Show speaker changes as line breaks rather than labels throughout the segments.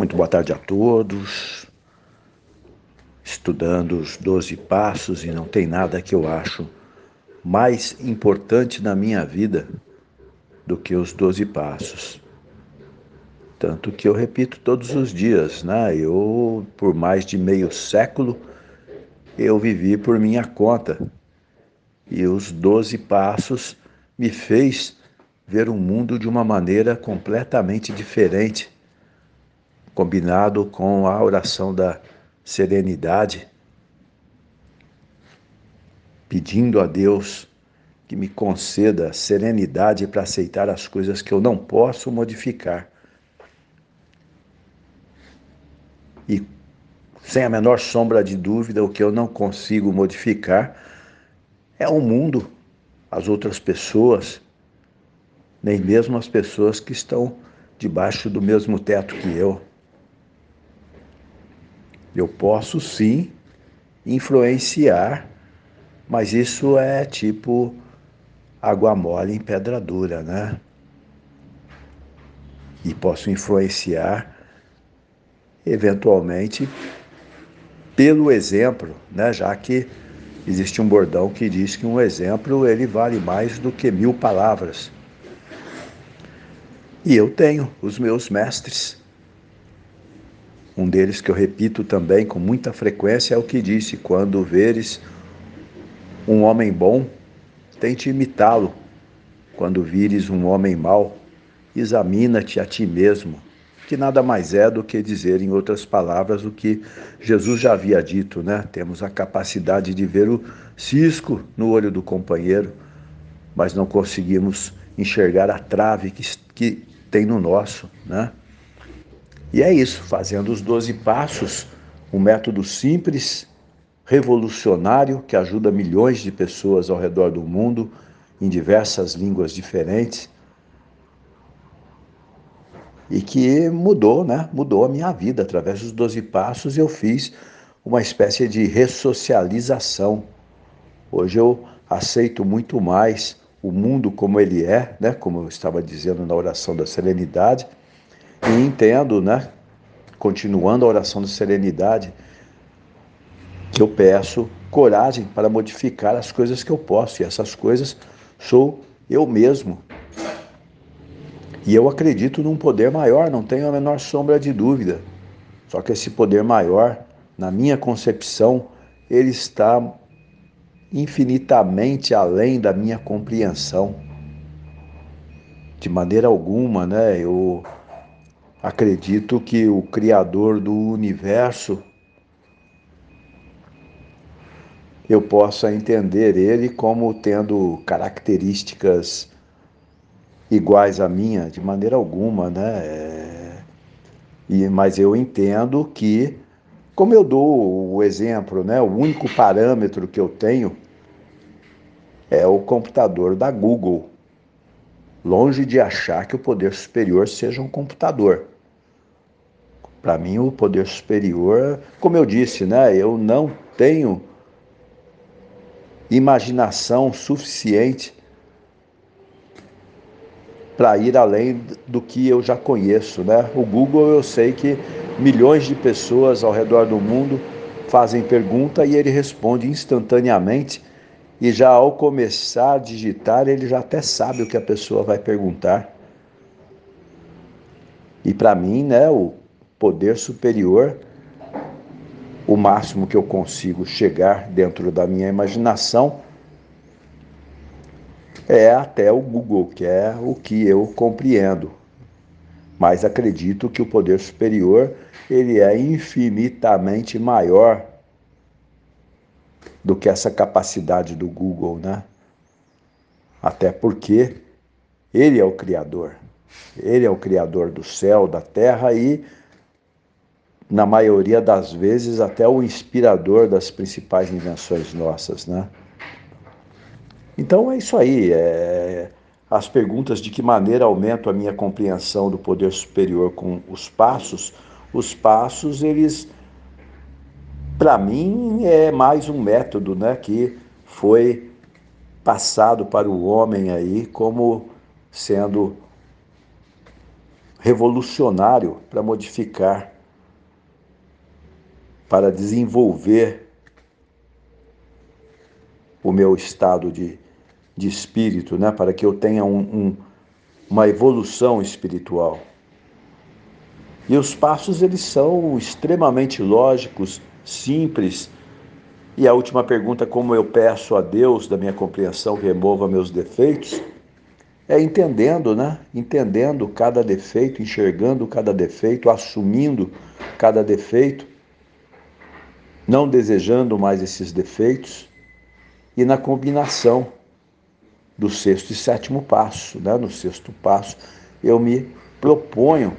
Muito boa tarde a todos. Estudando os Doze Passos e não tem nada que eu acho mais importante na minha vida do que os Doze Passos. Tanto que eu repito todos os dias, né? Eu, por mais de meio século, eu vivi por minha conta. E os Doze Passos me fez ver o mundo de uma maneira completamente diferente combinado com a oração da serenidade, pedindo a Deus que me conceda serenidade para aceitar as coisas que eu não posso modificar. E sem a menor sombra de dúvida, o que eu não consigo modificar é o mundo, as outras pessoas, nem mesmo as pessoas que estão debaixo do mesmo teto que eu. Eu posso sim influenciar, mas isso é tipo água mole em pedra dura, né? E posso influenciar eventualmente pelo exemplo, né? Já que existe um bordão que diz que um exemplo ele vale mais do que mil palavras. E eu tenho os meus mestres um deles que eu repito também com muita frequência é o que disse: quando veres um homem bom, tente imitá-lo. Quando vires um homem mau, examina-te a ti mesmo, que nada mais é do que dizer, em outras palavras, o que Jesus já havia dito, né? Temos a capacidade de ver o cisco no olho do companheiro, mas não conseguimos enxergar a trave que, que tem no nosso, né? E é isso, fazendo os 12 passos, um método simples, revolucionário, que ajuda milhões de pessoas ao redor do mundo, em diversas línguas diferentes, e que mudou, né? Mudou a minha vida. Através dos 12 passos eu fiz uma espécie de ressocialização. Hoje eu aceito muito mais o mundo como ele é, né? Como eu estava dizendo na oração da serenidade e entendo, né, continuando a oração de serenidade, que eu peço coragem para modificar as coisas que eu posso, e essas coisas sou eu mesmo. E eu acredito num poder maior, não tenho a menor sombra de dúvida. Só que esse poder maior, na minha concepção, ele está infinitamente além da minha compreensão. De maneira alguma, né? Eu Acredito que o Criador do universo eu possa entender ele como tendo características iguais à minha, de maneira alguma, né? É... E, mas eu entendo que, como eu dou o exemplo, né? O único parâmetro que eu tenho é o computador da Google. Longe de achar que o poder superior seja um computador. Para mim, o poder superior, como eu disse, né, eu não tenho imaginação suficiente para ir além do que eu já conheço, né? O Google eu sei que milhões de pessoas ao redor do mundo fazem pergunta e ele responde instantaneamente e já ao começar a digitar ele já até sabe o que a pessoa vai perguntar. E para mim, né, o poder superior, o máximo que eu consigo chegar dentro da minha imaginação é até o Google, que é o que eu compreendo. Mas acredito que o poder superior ele é infinitamente maior do que essa capacidade do Google, né? Até porque ele é o criador. Ele é o criador do céu, da terra e na maioria das vezes, até o inspirador das principais invenções nossas, né? Então é isso aí. É... As perguntas de que maneira aumento a minha compreensão do poder superior com os passos, os passos, eles, para mim, é mais um método, né, que foi passado para o homem aí como sendo revolucionário para modificar, para desenvolver o meu estado de, de espírito, né? para que eu tenha um, um, uma evolução espiritual. E os passos eles são extremamente lógicos, simples. E a última pergunta, como eu peço a Deus da minha compreensão remova meus defeitos, é entendendo, né? Entendendo cada defeito, enxergando cada defeito, assumindo cada defeito, não desejando mais esses defeitos e na combinação do sexto e sétimo passo, né? No sexto passo, eu me proponho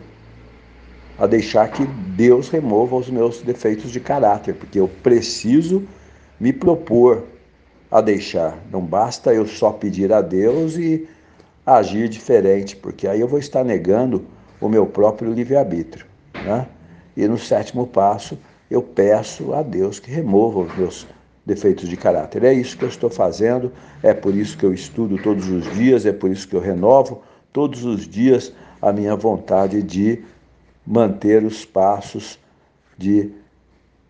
a deixar que Deus remova os meus defeitos de caráter, porque eu preciso me propor a deixar. Não basta eu só pedir a Deus e agir diferente, porque aí eu vou estar negando o meu próprio livre-arbítrio. Né? E no sétimo passo, eu peço a Deus que remova os meus defeitos de caráter. É isso que eu estou fazendo, é por isso que eu estudo todos os dias, é por isso que eu renovo todos os dias a minha vontade de manter os passos, de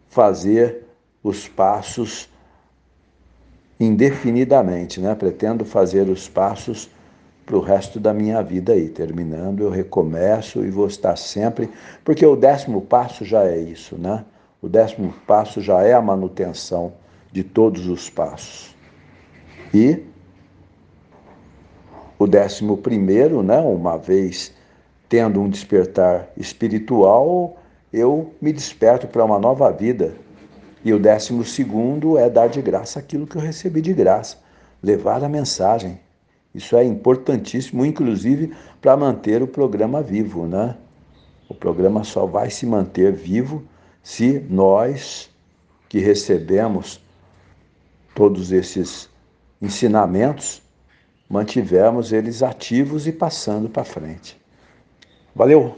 fazer os passos indefinidamente, né? Pretendo fazer os passos para o resto da minha vida aí. Terminando, eu recomeço e vou estar sempre, porque o décimo passo já é isso, né? O décimo passo já é a manutenção de todos os passos. E o décimo primeiro, né? Uma vez tendo um despertar espiritual, eu me desperto para uma nova vida. E o décimo segundo é dar de graça aquilo que eu recebi de graça, levar a mensagem, isso é importantíssimo, inclusive para manter o programa vivo, né? O programa só vai se manter vivo se nós que recebemos todos esses ensinamentos mantivermos eles ativos e passando para frente. Valeu!